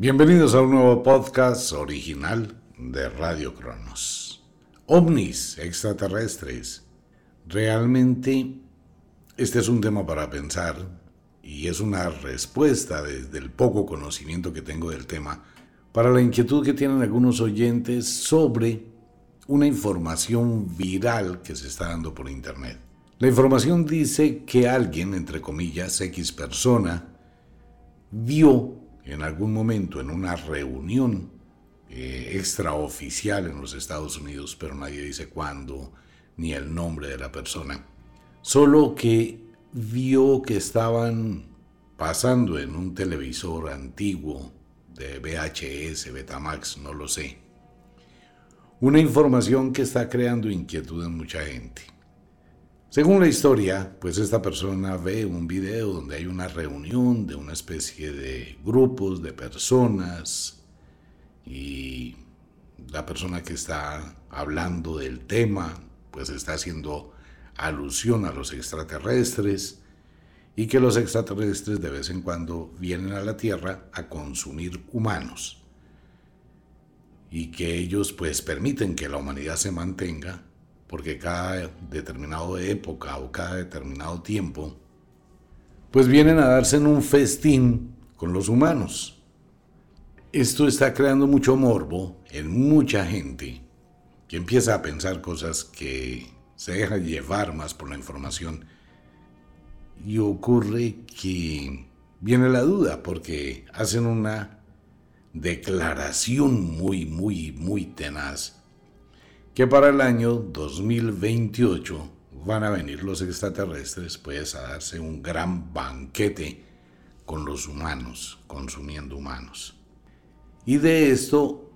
Bienvenidos a un nuevo podcast original de Radio Cronos. OVNIs extraterrestres. Realmente este es un tema para pensar y es una respuesta desde el poco conocimiento que tengo del tema para la inquietud que tienen algunos oyentes sobre una información viral que se está dando por internet. La información dice que alguien, entre comillas, X persona, vio en algún momento en una reunión eh, extraoficial en los Estados Unidos, pero nadie dice cuándo ni el nombre de la persona, solo que vio que estaban pasando en un televisor antiguo de VHS, Betamax, no lo sé, una información que está creando inquietud en mucha gente. Según la historia, pues esta persona ve un video donde hay una reunión de una especie de grupos de personas y la persona que está hablando del tema pues está haciendo alusión a los extraterrestres y que los extraterrestres de vez en cuando vienen a la Tierra a consumir humanos y que ellos pues permiten que la humanidad se mantenga porque cada determinado época o cada determinado tiempo, pues vienen a darse en un festín con los humanos. Esto está creando mucho morbo en mucha gente que empieza a pensar cosas que se deja llevar más por la información y ocurre que viene la duda porque hacen una declaración muy, muy, muy tenaz que para el año 2028 van a venir los extraterrestres pues a darse un gran banquete con los humanos, consumiendo humanos. Y de esto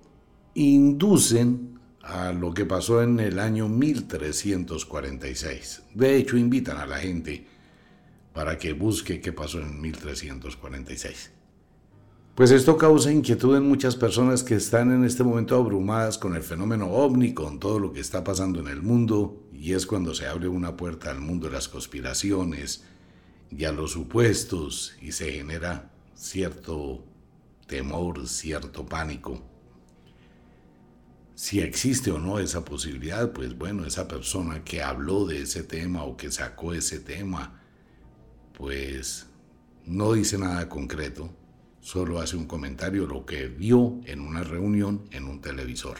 inducen a lo que pasó en el año 1346. De hecho, invitan a la gente para que busque qué pasó en 1346. Pues esto causa inquietud en muchas personas que están en este momento abrumadas con el fenómeno ovni, con todo lo que está pasando en el mundo, y es cuando se abre una puerta al mundo de las conspiraciones y a los supuestos y se genera cierto temor, cierto pánico. Si existe o no esa posibilidad, pues bueno, esa persona que habló de ese tema o que sacó ese tema, pues no dice nada concreto solo hace un comentario lo que vio en una reunión en un televisor.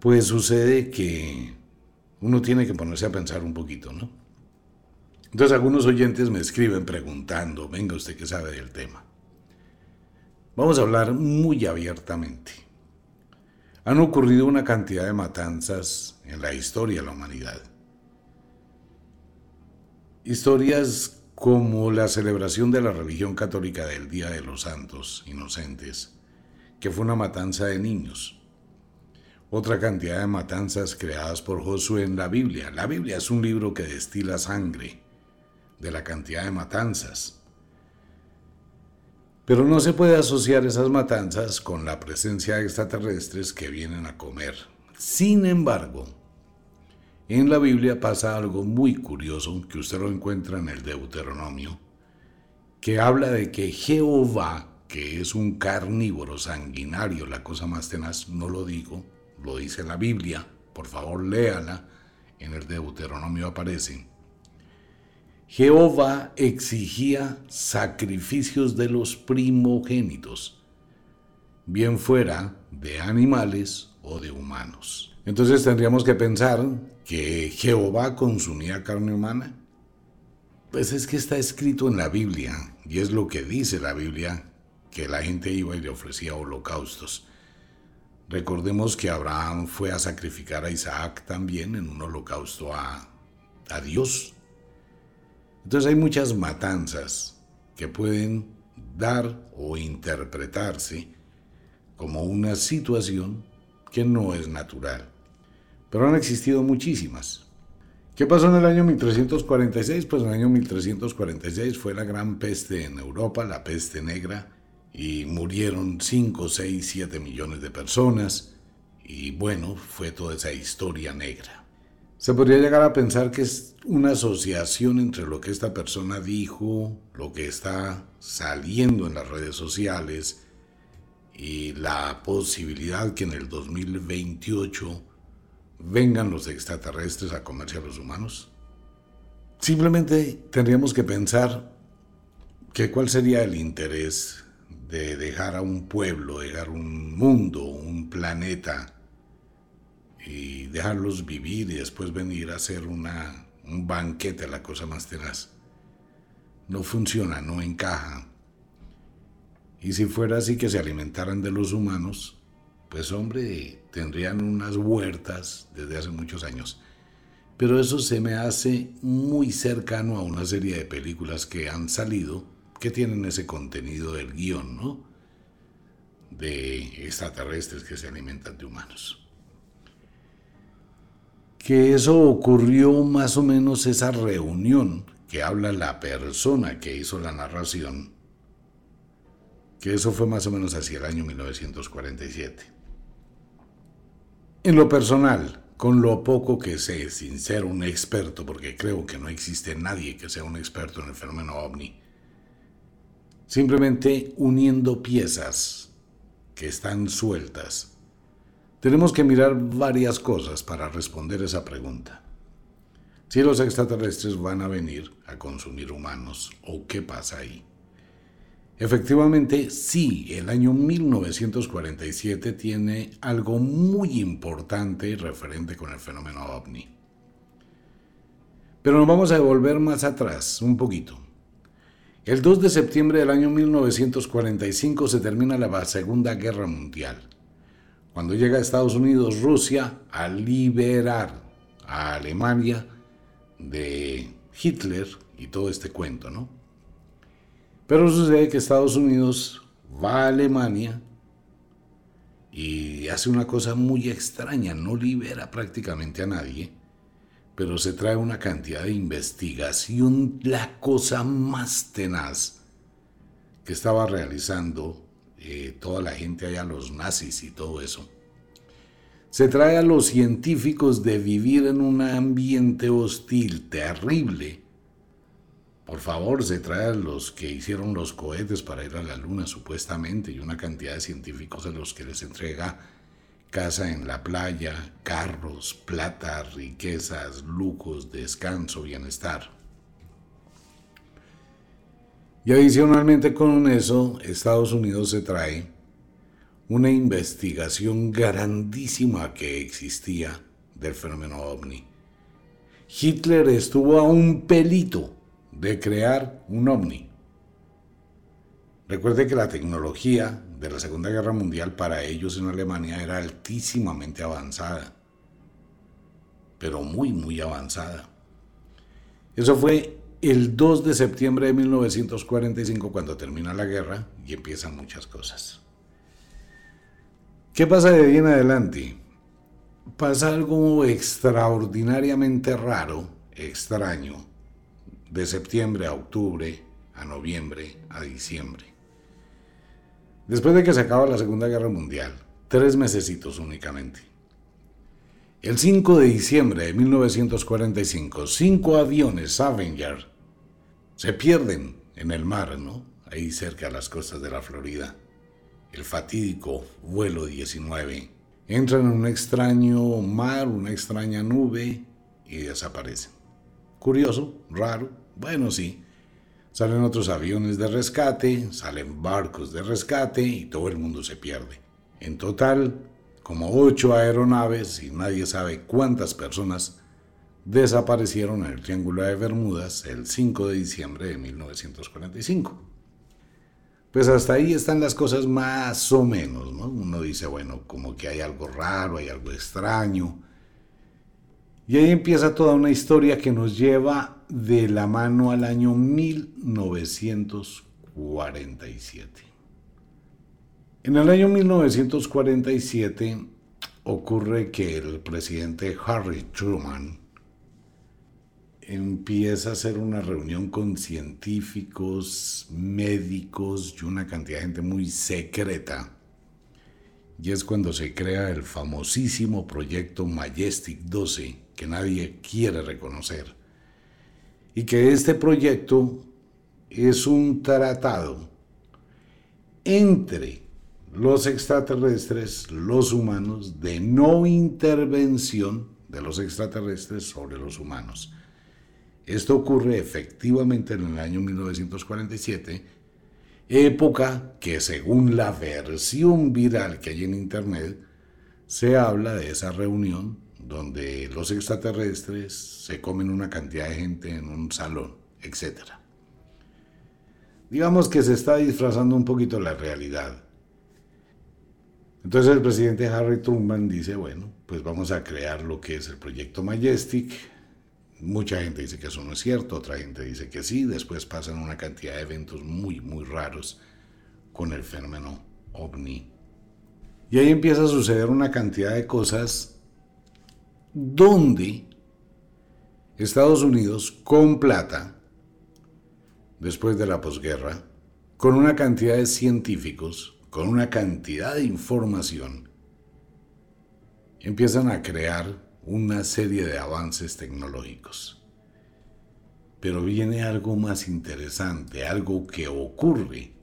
Pues sucede que uno tiene que ponerse a pensar un poquito, ¿no? Entonces algunos oyentes me escriben preguntando, venga usted que sabe del tema. Vamos a hablar muy abiertamente. Han ocurrido una cantidad de matanzas en la historia de la humanidad. Historias como la celebración de la religión católica del Día de los Santos Inocentes, que fue una matanza de niños. Otra cantidad de matanzas creadas por Josué en la Biblia. La Biblia es un libro que destila sangre de la cantidad de matanzas. Pero no se puede asociar esas matanzas con la presencia de extraterrestres que vienen a comer. Sin embargo, en la Biblia pasa algo muy curioso que usted lo encuentra en el Deuteronomio, que habla de que Jehová, que es un carnívoro sanguinario, la cosa más tenaz, no lo digo, lo dice la Biblia, por favor léala, en el Deuteronomio aparece. Jehová exigía sacrificios de los primogénitos, bien fuera de animales o de humanos. Entonces tendríamos que pensar que Jehová consumía carne humana? Pues es que está escrito en la Biblia, y es lo que dice la Biblia, que la gente iba y le ofrecía holocaustos. Recordemos que Abraham fue a sacrificar a Isaac también en un holocausto a, a Dios. Entonces hay muchas matanzas que pueden dar o interpretarse como una situación que no es natural pero han existido muchísimas. ¿Qué pasó en el año 1346? Pues en el año 1346 fue la gran peste en Europa, la peste negra, y murieron 5, 6, 7 millones de personas, y bueno, fue toda esa historia negra. Se podría llegar a pensar que es una asociación entre lo que esta persona dijo, lo que está saliendo en las redes sociales y la posibilidad que en el 2028 vengan los extraterrestres a comerse a los humanos. Simplemente tendríamos que pensar que cuál sería el interés de dejar a un pueblo, dejar un mundo, un planeta y dejarlos vivir y después venir a hacer una, un banquete, la cosa más tenaz. No funciona, no encaja. Y si fuera así que se alimentaran de los humanos, pues hombre, tendrían unas huertas desde hace muchos años. Pero eso se me hace muy cercano a una serie de películas que han salido que tienen ese contenido del guion, ¿no? De extraterrestres que se alimentan de humanos. Que eso ocurrió más o menos esa reunión que habla la persona que hizo la narración, que eso fue más o menos hacia el año 1947. En lo personal, con lo poco que sé, sin ser un experto, porque creo que no existe nadie que sea un experto en el fenómeno ovni, simplemente uniendo piezas que están sueltas, tenemos que mirar varias cosas para responder esa pregunta. Si los extraterrestres van a venir a consumir humanos o qué pasa ahí. Efectivamente, sí, el año 1947 tiene algo muy importante referente con el fenómeno ovni. Pero nos vamos a devolver más atrás, un poquito. El 2 de septiembre del año 1945 se termina la Segunda Guerra Mundial, cuando llega a Estados Unidos Rusia a liberar a Alemania de Hitler y todo este cuento, ¿no? Pero sucede que Estados Unidos va a Alemania y hace una cosa muy extraña, no libera prácticamente a nadie, pero se trae una cantidad de investigación, la cosa más tenaz que estaba realizando eh, toda la gente allá, los nazis y todo eso. Se trae a los científicos de vivir en un ambiente hostil, terrible, por favor, se trae a los que hicieron los cohetes para ir a la luna supuestamente y una cantidad de científicos a los que les entrega casa en la playa, carros, plata, riquezas, lujos, descanso, bienestar. Y adicionalmente con eso, Estados Unidos se trae una investigación grandísima que existía del fenómeno ovni. Hitler estuvo a un pelito de crear un ovni. Recuerde que la tecnología de la Segunda Guerra Mundial para ellos en Alemania era altísimamente avanzada, pero muy, muy avanzada. Eso fue el 2 de septiembre de 1945 cuando termina la guerra y empiezan muchas cosas. ¿Qué pasa de ahí en adelante? Pasa algo extraordinariamente raro, extraño, de septiembre a octubre, a noviembre, a diciembre. Después de que se acaba la Segunda Guerra Mundial, tres mesecitos únicamente. El 5 de diciembre de 1945, cinco aviones Avenger se pierden en el mar, ¿no? Ahí cerca a las costas de la Florida. El fatídico vuelo 19. Entran en un extraño mar, una extraña nube y desaparecen. Curioso, raro, bueno sí. Salen otros aviones de rescate, salen barcos de rescate y todo el mundo se pierde. En total, como ocho aeronaves y nadie sabe cuántas personas desaparecieron en el Triángulo de Bermudas el 5 de diciembre de 1945. Pues hasta ahí están las cosas más o menos, ¿no? Uno dice, bueno, como que hay algo raro, hay algo extraño, y ahí empieza toda una historia que nos lleva de la mano al año 1947. En el año 1947 ocurre que el presidente Harry Truman empieza a hacer una reunión con científicos, médicos y una cantidad de gente muy secreta y es cuando se crea el famosísimo proyecto Majestic 12 que nadie quiere reconocer. Y que este proyecto es un tratado entre los extraterrestres, los humanos, de no intervención de los extraterrestres sobre los humanos. Esto ocurre efectivamente en el año 1947, época que según la versión viral que hay en Internet, se habla de esa reunión donde los extraterrestres se comen una cantidad de gente en un salón, etc. Digamos que se está disfrazando un poquito la realidad. Entonces el presidente Harry Truman dice, bueno, pues vamos a crear lo que es el proyecto Majestic. Mucha gente dice que eso no es cierto, otra gente dice que sí, después pasan una cantidad de eventos muy, muy raros con el fenómeno ovni. Y ahí empieza a suceder una cantidad de cosas donde Estados Unidos con plata, después de la posguerra, con una cantidad de científicos, con una cantidad de información, empiezan a crear una serie de avances tecnológicos. Pero viene algo más interesante, algo que ocurre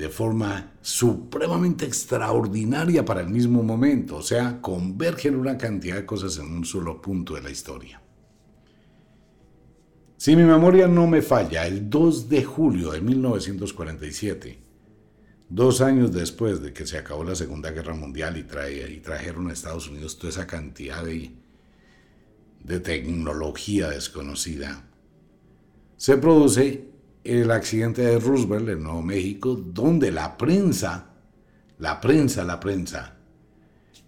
de forma supremamente extraordinaria para el mismo momento, o sea, convergen una cantidad de cosas en un solo punto de la historia. Si mi memoria no me falla, el 2 de julio de 1947, Dos años después de que se acabó la Segunda Guerra Mundial y, trajeron a Estados Unidos toda esa cantidad de tecnología desconocida, se produce el accidente de Roosevelt en Nuevo México, donde la prensa, la prensa, la prensa,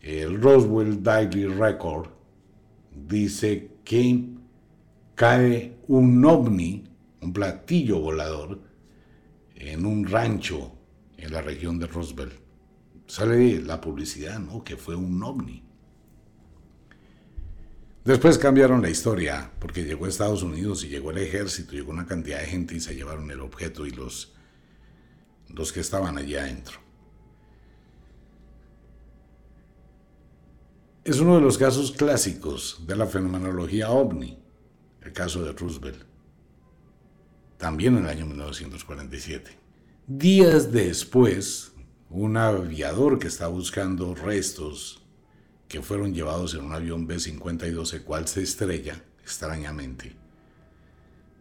el Roswell Daily Record, dice que cae un ovni, un platillo volador, en un rancho en la región de Roosevelt. Sale la publicidad, ¿no? Que fue un ovni. Después cambiaron la historia, porque llegó a Estados Unidos y llegó el ejército, llegó una cantidad de gente y se llevaron el objeto y los, los que estaban allí adentro. Es uno de los casos clásicos de la fenomenología ovni, el caso de Roosevelt, también en el año 1947. Días después, un aviador que está buscando restos que fueron llevados en un avión B-52, el cual se estrella extrañamente.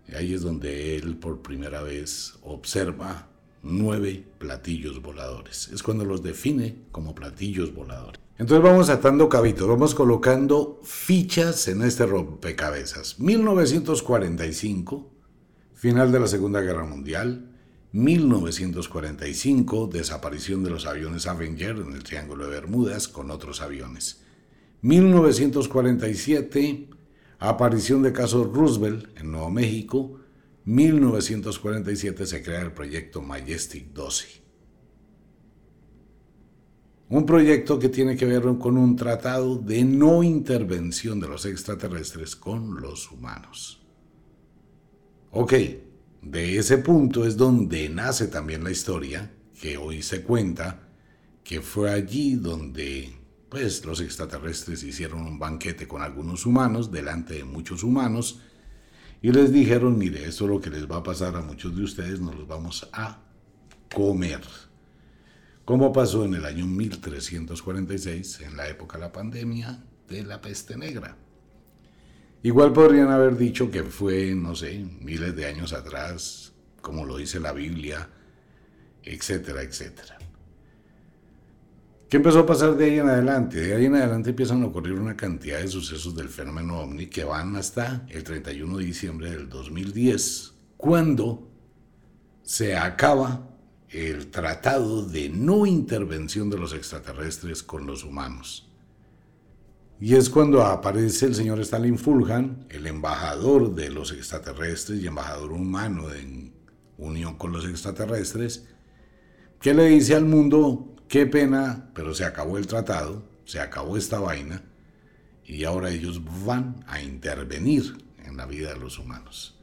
Y ahí es donde él por primera vez observa nueve platillos voladores. Es cuando los define como platillos voladores. Entonces vamos atando cabitos, vamos colocando fichas en este rompecabezas. 1945, final de la Segunda Guerra Mundial. 1945, desaparición de los aviones Avenger en el Triángulo de Bermudas con otros aviones. 1947, aparición de caso Roosevelt en Nuevo México. 1947 se crea el proyecto Majestic 12. Un proyecto que tiene que ver con un tratado de no intervención de los extraterrestres con los humanos. Ok, de ese punto es donde nace también la historia que hoy se cuenta, que fue allí donde pues los extraterrestres hicieron un banquete con algunos humanos delante de muchos humanos y les dijeron, mire, esto es lo que les va a pasar a muchos de ustedes, nos los vamos a comer. Como pasó en el año 1346, en la época de la pandemia de la peste negra. Igual podrían haber dicho que fue, no sé, miles de años atrás, como lo dice la Biblia, etcétera, etcétera. ¿Qué empezó a pasar de ahí en adelante? De ahí en adelante empiezan a ocurrir una cantidad de sucesos del fenómeno ovni que van hasta el 31 de diciembre del 2010, cuando se acaba el tratado de no intervención de los extraterrestres con los humanos. Y es cuando aparece el señor Stalin Fulhan, el embajador de los extraterrestres y embajador humano en unión con los extraterrestres, que le dice al mundo, qué pena, pero se acabó el tratado, se acabó esta vaina, y ahora ellos van a intervenir en la vida de los humanos.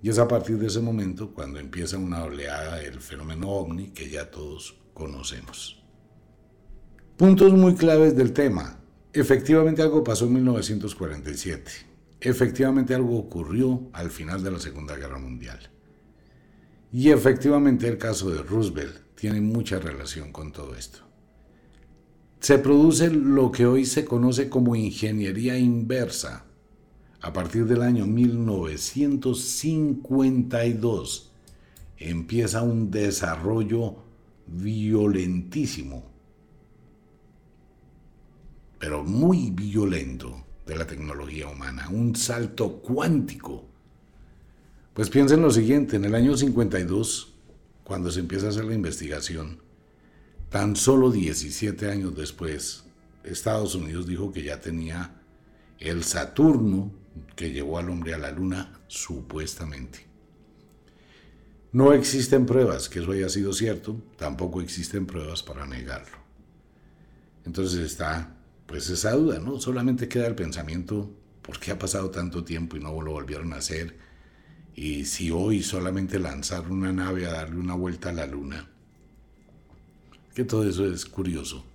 Y es a partir de ese momento cuando empieza una oleada del fenómeno ovni que ya todos conocemos. Puntos muy claves del tema. Efectivamente algo pasó en 1947. Efectivamente algo ocurrió al final de la Segunda Guerra Mundial. Y efectivamente el caso de Roosevelt tiene mucha relación con todo esto. Se produce lo que hoy se conoce como ingeniería inversa a partir del año 1952 empieza un desarrollo violentísimo, pero muy violento de la tecnología humana, un salto cuántico. Pues piensen lo siguiente, en el año 52, cuando se empieza a hacer la investigación, tan solo 17 años después, Estados Unidos dijo que ya tenía el Saturno que llevó al hombre a la luna, supuestamente. No existen pruebas que eso haya sido cierto, tampoco existen pruebas para negarlo. Entonces está pues esa duda, ¿no? Solamente queda el pensamiento, ¿por qué ha pasado tanto tiempo y no lo volvieron a hacer? Y si hoy solamente lanzar una nave a darle una vuelta a la luna, que todo eso es curioso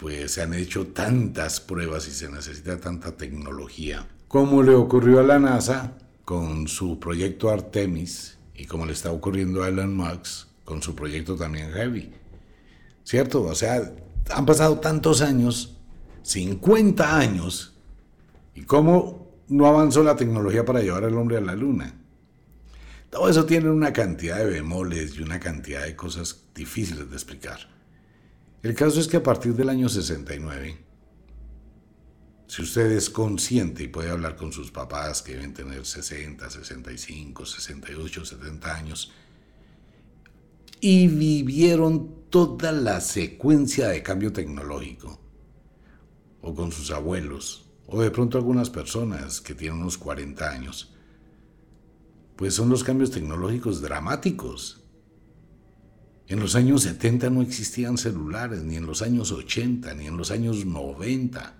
pues se han hecho tantas pruebas y se necesita tanta tecnología. Como le ocurrió a la NASA con su proyecto Artemis y como le está ocurriendo a Elon Musk con su proyecto también Heavy. ¿Cierto? O sea, han pasado tantos años, 50 años, y cómo no avanzó la tecnología para llevar al hombre a la luna. Todo eso tiene una cantidad de bemoles y una cantidad de cosas difíciles de explicar. El caso es que a partir del año 69, si usted es consciente y puede hablar con sus papás que deben tener 60, 65, 68, 70 años, y vivieron toda la secuencia de cambio tecnológico, o con sus abuelos, o de pronto algunas personas que tienen unos 40 años, pues son los cambios tecnológicos dramáticos en los años 70 no existían celulares, ni en los años 80, ni en los años 90.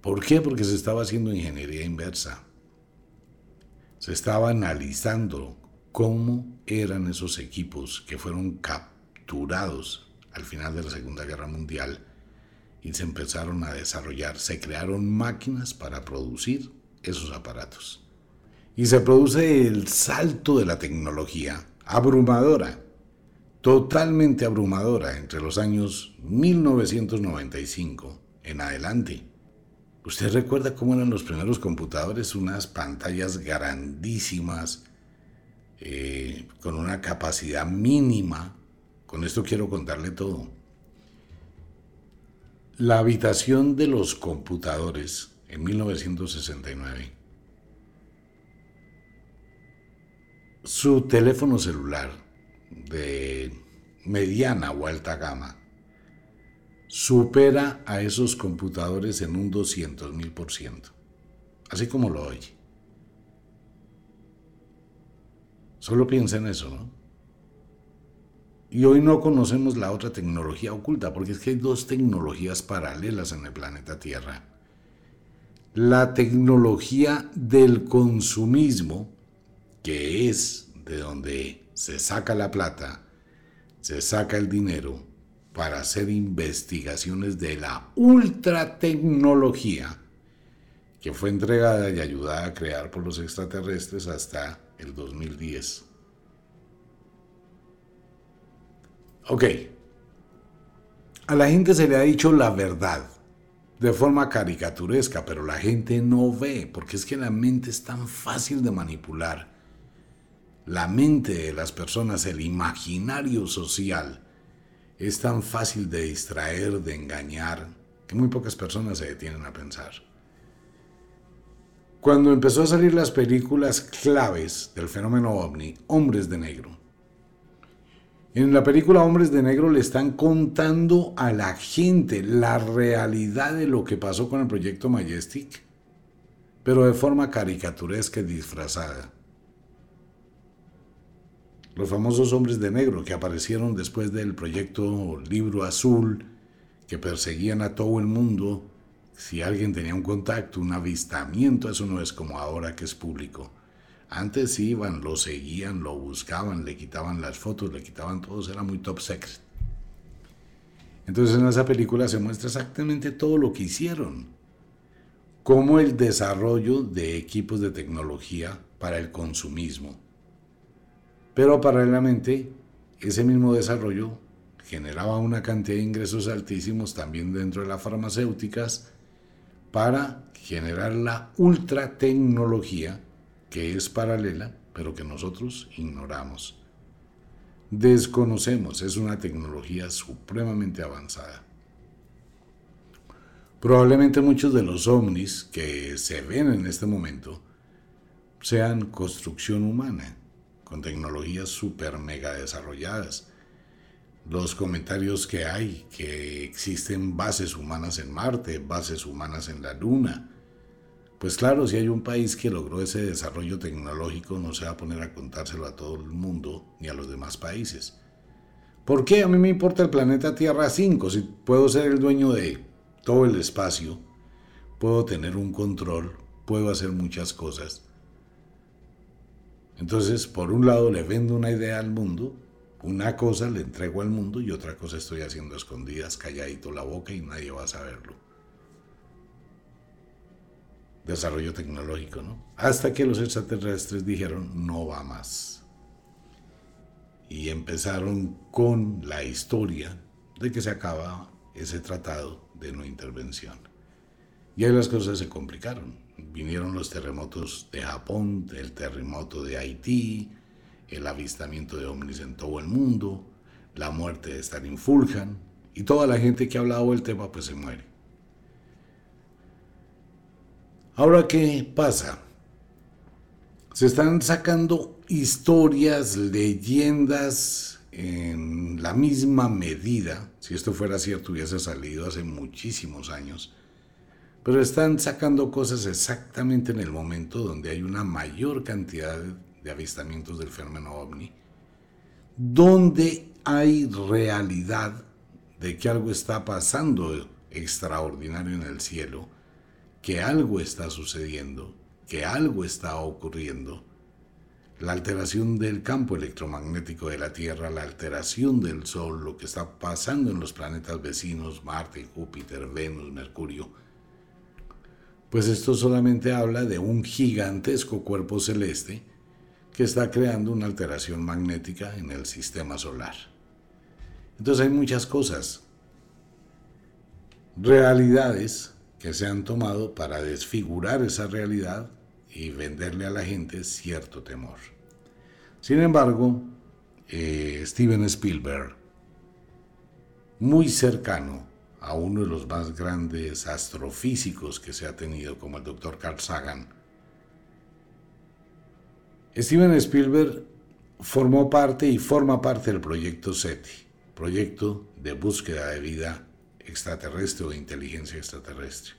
¿Por qué? Porque se estaba haciendo ingeniería inversa. Se estaba analizando cómo eran esos equipos que fueron capturados al final de la Segunda Guerra Mundial y se empezaron a desarrollar, se crearon máquinas para producir esos aparatos. Y se produce el salto de la tecnología abrumadora totalmente abrumadora entre los años 1995 en adelante. ¿Usted recuerda cómo eran los primeros computadores? Unas pantallas grandísimas, eh, con una capacidad mínima. Con esto quiero contarle todo. La habitación de los computadores en 1969. Su teléfono celular de mediana o alta gama supera a esos computadores en un 200 mil por ciento. Así como lo oye. Solo piensa en eso, ¿no? Y hoy no conocemos la otra tecnología oculta, porque es que hay dos tecnologías paralelas en el planeta Tierra. La tecnología del consumismo, que es de donde se saca la plata, se saca el dinero para hacer investigaciones de la ultratecnología que fue entregada y ayudada a crear por los extraterrestres hasta el 2010. Ok, a la gente se le ha dicho la verdad de forma caricaturesca, pero la gente no ve, porque es que la mente es tan fácil de manipular la mente de las personas, el imaginario social, es tan fácil de distraer, de engañar, que muy pocas personas se detienen a pensar. Cuando empezó a salir las películas claves del fenómeno ovni, Hombres de Negro, en la película Hombres de Negro le están contando a la gente la realidad de lo que pasó con el proyecto Majestic, pero de forma caricaturesca y disfrazada los famosos hombres de negro que aparecieron después del proyecto Libro Azul, que perseguían a todo el mundo. Si alguien tenía un contacto, un avistamiento, eso no es como ahora que es público. Antes iban, lo seguían, lo buscaban, le quitaban las fotos, le quitaban todo, era muy top secret. Entonces en esa película se muestra exactamente todo lo que hicieron. Como el desarrollo de equipos de tecnología para el consumismo. Pero paralelamente, ese mismo desarrollo generaba una cantidad de ingresos altísimos también dentro de las farmacéuticas para generar la ultratecnología que es paralela, pero que nosotros ignoramos. Desconocemos, es una tecnología supremamente avanzada. Probablemente muchos de los ovnis que se ven en este momento sean construcción humana, con tecnologías super mega desarrolladas. Los comentarios que hay, que existen bases humanas en Marte, bases humanas en la Luna, pues claro, si hay un país que logró ese desarrollo tecnológico, no se va a poner a contárselo a todo el mundo ni a los demás países. ¿Por qué a mí me importa el planeta Tierra 5 si puedo ser el dueño de todo el espacio? Puedo tener un control, puedo hacer muchas cosas. Entonces, por un lado le vendo una idea al mundo, una cosa le entrego al mundo y otra cosa estoy haciendo escondidas, calladito la boca y nadie va a saberlo desarrollo tecnológico, ¿no? Hasta que los extraterrestres dijeron, no va más. Y empezaron con la historia de que se acaba ese tratado de no intervención. Y ahí las cosas se complicaron. Vinieron los terremotos de Japón, el terremoto de Haití, el avistamiento de ovnis en todo el mundo, la muerte de Stalin Fuljan, y toda la gente que ha hablado del tema pues se muere. Ahora, ¿qué pasa? Se están sacando historias, leyendas en la misma medida. Si esto fuera cierto, hubiese salido hace muchísimos años. Pero están sacando cosas exactamente en el momento donde hay una mayor cantidad de avistamientos del fenómeno ovni, donde hay realidad de que algo está pasando extraordinario en el cielo que algo está sucediendo, que algo está ocurriendo. La alteración del campo electromagnético de la Tierra, la alteración del Sol, lo que está pasando en los planetas vecinos, Marte, Júpiter, Venus, Mercurio. Pues esto solamente habla de un gigantesco cuerpo celeste que está creando una alteración magnética en el sistema solar. Entonces hay muchas cosas, realidades que se han tomado para desfigurar esa realidad y venderle a la gente cierto temor. Sin embargo, eh, Steven Spielberg, muy cercano a uno de los más grandes astrofísicos que se ha tenido, como el doctor Carl Sagan, Steven Spielberg formó parte y forma parte del proyecto SETI, proyecto de búsqueda de vida extraterrestre o de inteligencia extraterrestre.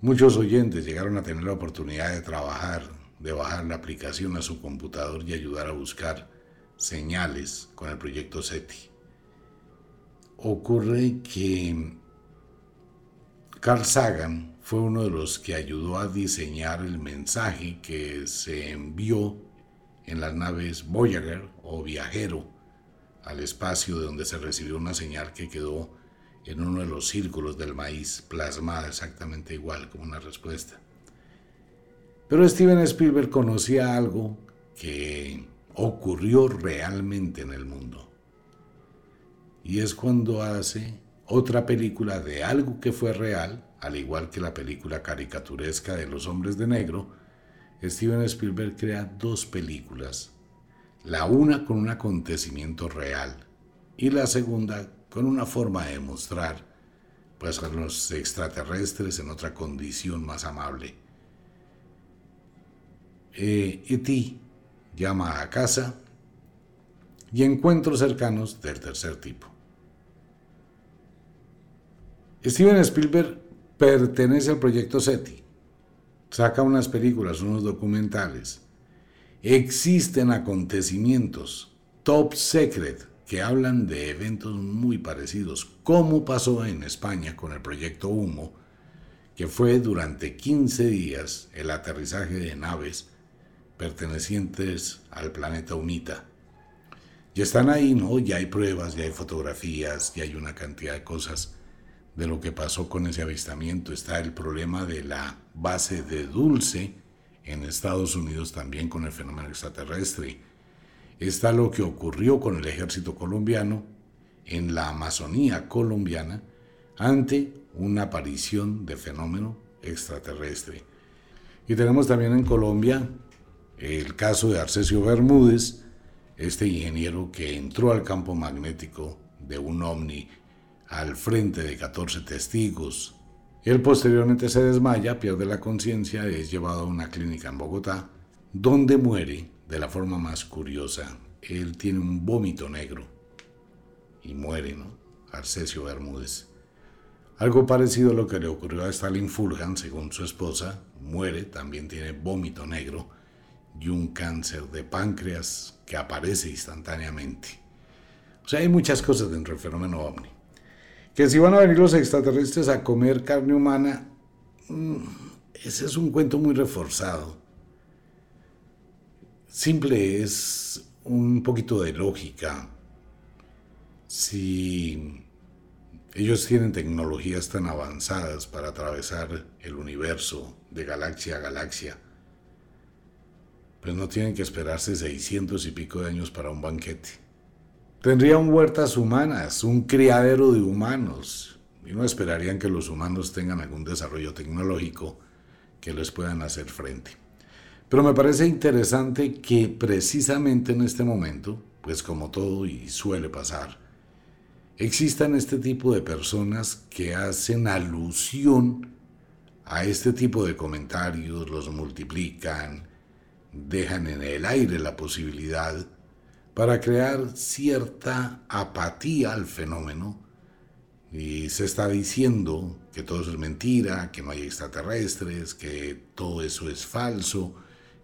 Muchos oyentes llegaron a tener la oportunidad de trabajar, de bajar la aplicación a su computador y ayudar a buscar señales con el proyecto SETI. Ocurre que Carl Sagan fue uno de los que ayudó a diseñar el mensaje que se envió en las naves Voyager o Viajero al espacio de donde se recibió una señal que quedó en uno de los círculos del maíz, plasmada exactamente igual como una respuesta. Pero Steven Spielberg conocía algo que ocurrió realmente en el mundo. Y es cuando hace otra película de algo que fue real, al igual que la película caricaturesca de los hombres de negro, Steven Spielberg crea dos películas la una con un acontecimiento real y la segunda con una forma de mostrar pues a los extraterrestres en otra condición más amable. Eh, E.T. llama a casa y encuentros cercanos del tercer tipo. Steven Spielberg pertenece al proyecto SETI. Saca unas películas, unos documentales, Existen acontecimientos top secret que hablan de eventos muy parecidos, como pasó en España con el proyecto Humo, que fue durante 15 días el aterrizaje de naves pertenecientes al planeta Unita. ya están ahí, ¿no? Ya hay pruebas, ya hay fotografías, ya hay una cantidad de cosas de lo que pasó con ese avistamiento. Está el problema de la base de Dulce en Estados Unidos también con el fenómeno extraterrestre. Está lo que ocurrió con el ejército colombiano en la Amazonía colombiana ante una aparición de fenómeno extraterrestre. Y tenemos también en Colombia el caso de Arcesio Bermúdez, este ingeniero que entró al campo magnético de un ovni al frente de 14 testigos. Él posteriormente se desmaya, pierde la conciencia y es llevado a una clínica en Bogotá, donde muere de la forma más curiosa. Él tiene un vómito negro y muere, ¿no? Arcesio Bermúdez. Algo parecido a lo que le ocurrió a Stalin Fulgan, según su esposa, muere, también tiene vómito negro y un cáncer de páncreas que aparece instantáneamente. O sea, hay muchas cosas dentro del fenómeno ovni. Que si van a venir los extraterrestres a comer carne humana, mm, ese es un cuento muy reforzado. Simple es un poquito de lógica. Si ellos tienen tecnologías tan avanzadas para atravesar el universo de galaxia a galaxia, pues no tienen que esperarse 600 y pico de años para un banquete. Tendrían huertas humanas, un criadero de humanos, y no esperarían que los humanos tengan algún desarrollo tecnológico que les puedan hacer frente. Pero me parece interesante que precisamente en este momento, pues como todo y suele pasar, existan este tipo de personas que hacen alusión a este tipo de comentarios, los multiplican, dejan en el aire la posibilidad para crear cierta apatía al fenómeno. Y se está diciendo que todo eso es mentira, que no hay extraterrestres, que todo eso es falso,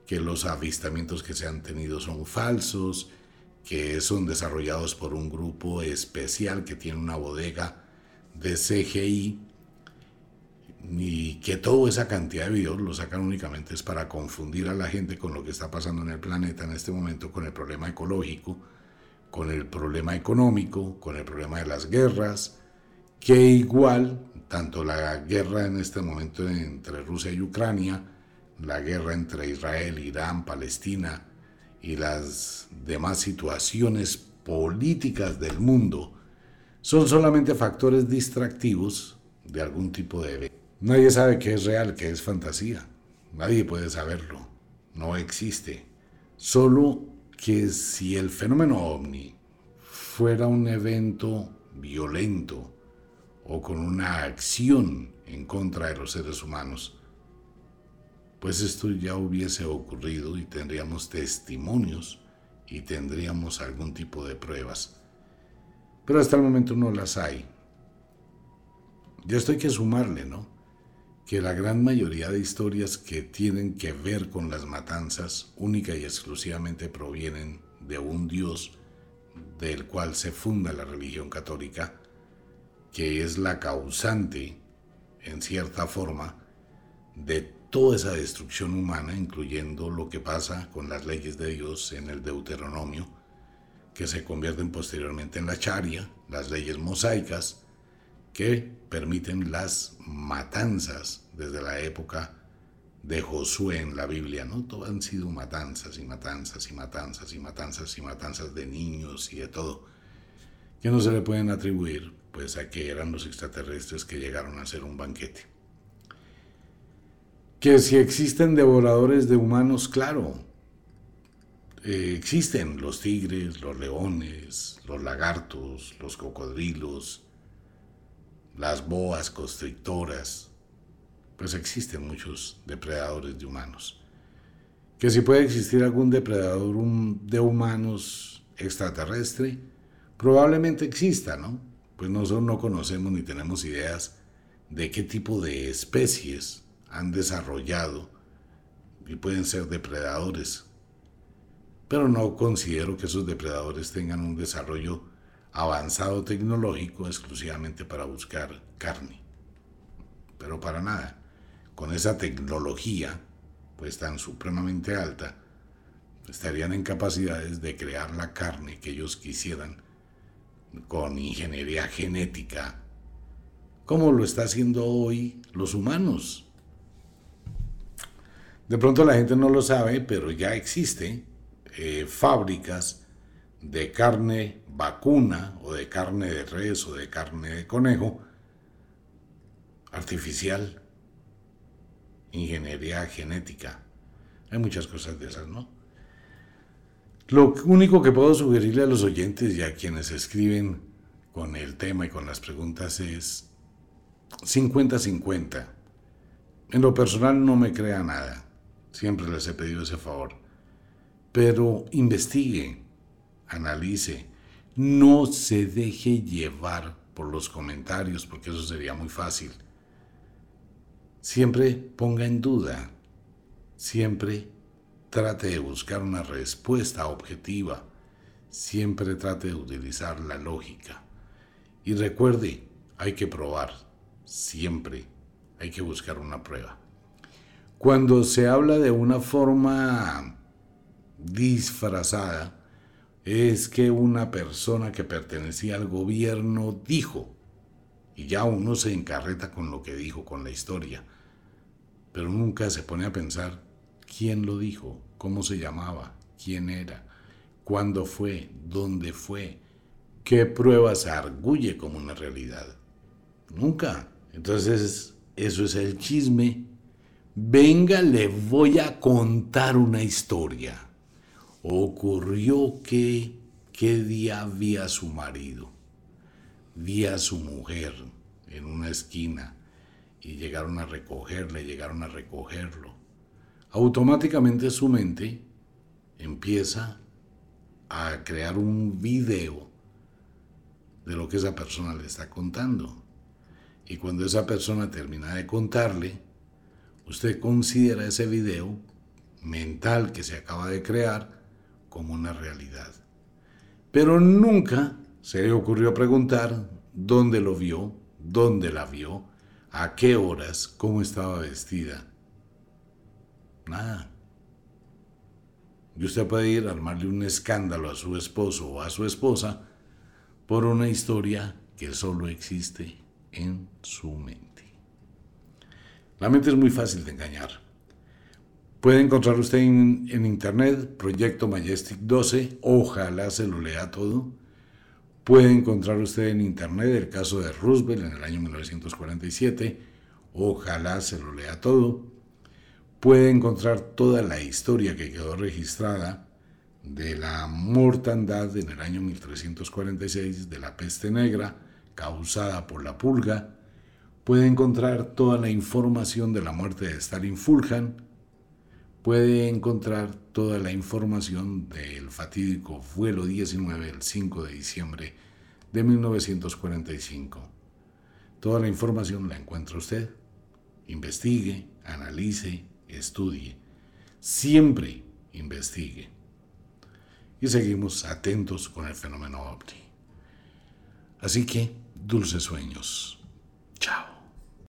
que los avistamientos que se han tenido son falsos, que son desarrollados por un grupo especial que tiene una bodega de CGI y que toda esa cantidad de videos lo sacan únicamente es para confundir a la gente con lo que está pasando en el planeta en este momento, con el problema ecológico, con el problema económico, con el problema de las guerras, que igual, tanto la guerra en este momento entre Rusia y Ucrania, la guerra entre Israel, Irán, Palestina y las demás situaciones políticas del mundo, son solamente factores distractivos de algún tipo de Nadie sabe qué es real, qué es fantasía. Nadie puede saberlo. No existe. Solo que si el fenómeno ovni fuera un evento violento o con una acción en contra de los seres humanos, pues esto ya hubiese ocurrido y tendríamos testimonios y tendríamos algún tipo de pruebas. Pero hasta el momento no las hay. Ya esto hay que sumarle, ¿no? Que la gran mayoría de historias que tienen que ver con las matanzas única y exclusivamente provienen de un Dios del cual se funda la religión católica, que es la causante, en cierta forma, de toda esa destrucción humana, incluyendo lo que pasa con las leyes de Dios en el Deuteronomio, que se convierten posteriormente en la charia, las leyes mosaicas, que permiten las matanzas desde la época de Josué en la Biblia, ¿no? Todo han sido matanzas y matanzas y matanzas y matanzas y matanzas de niños y de todo, que no se le pueden atribuir pues a que eran los extraterrestres que llegaron a hacer un banquete. Que si existen devoradores de humanos, claro, eh, existen los tigres, los leones, los lagartos, los cocodrilos, las boas constrictoras, pues existen muchos depredadores de humanos. Que si puede existir algún depredador de humanos extraterrestre, probablemente exista, ¿no? Pues nosotros no conocemos ni tenemos ideas de qué tipo de especies han desarrollado y pueden ser depredadores. Pero no considero que esos depredadores tengan un desarrollo avanzado tecnológico exclusivamente para buscar carne. Pero para nada. Con esa tecnología, pues tan supremamente alta, estarían en capacidades de crear la carne que ellos quisieran con ingeniería genética, como lo está haciendo hoy los humanos. De pronto la gente no lo sabe, pero ya existen eh, fábricas de carne vacuna o de carne de res o de carne de conejo artificial, ingeniería genética. Hay muchas cosas de esas, ¿no? Lo único que puedo sugerirle a los oyentes y a quienes escriben con el tema y con las preguntas es 50-50. En lo personal no me crea nada. Siempre les he pedido ese favor. Pero investigue, analice, no se deje llevar por los comentarios, porque eso sería muy fácil. Siempre ponga en duda, siempre trate de buscar una respuesta objetiva, siempre trate de utilizar la lógica. Y recuerde, hay que probar, siempre hay que buscar una prueba. Cuando se habla de una forma disfrazada, es que una persona que pertenecía al gobierno dijo, y ya uno se encarreta con lo que dijo, con la historia, pero nunca se pone a pensar quién lo dijo, cómo se llamaba, quién era, cuándo fue, dónde fue, qué pruebas arguye como una realidad. Nunca. Entonces, eso es el chisme. Venga, le voy a contar una historia. Ocurrió que, ¿qué día vi a su marido? Vi a su mujer en una esquina y llegaron a recogerle, llegaron a recogerlo automáticamente su mente empieza a crear un video de lo que esa persona le está contando. Y cuando esa persona termina de contarle, usted considera ese video mental que se acaba de crear como una realidad. Pero nunca se le ocurrió preguntar dónde lo vio, dónde la vio, a qué horas, cómo estaba vestida Nada. Y usted puede ir a armarle un escándalo a su esposo o a su esposa por una historia que solo existe en su mente. La mente es muy fácil de engañar. Puede encontrar usted en, internet Proyecto Majestic 12, ojalá se lo lea todo. Puede encontrar usted en internet el caso de Roosevelt en el año 1947, ojalá se lo lea todo puede encontrar toda la historia que quedó registrada de la mortandad en el año 1346 de la peste negra causada por la pulga, puede encontrar toda la información de la muerte de Stalin Fuljan, puede encontrar toda la información del fatídico vuelo 19 el 5 de diciembre de 1945. Toda la información la encuentra usted. Investigue, analice, estudie, siempre investigue. Y seguimos atentos con el fenómeno OVNI. Así que, dulces sueños. Chao.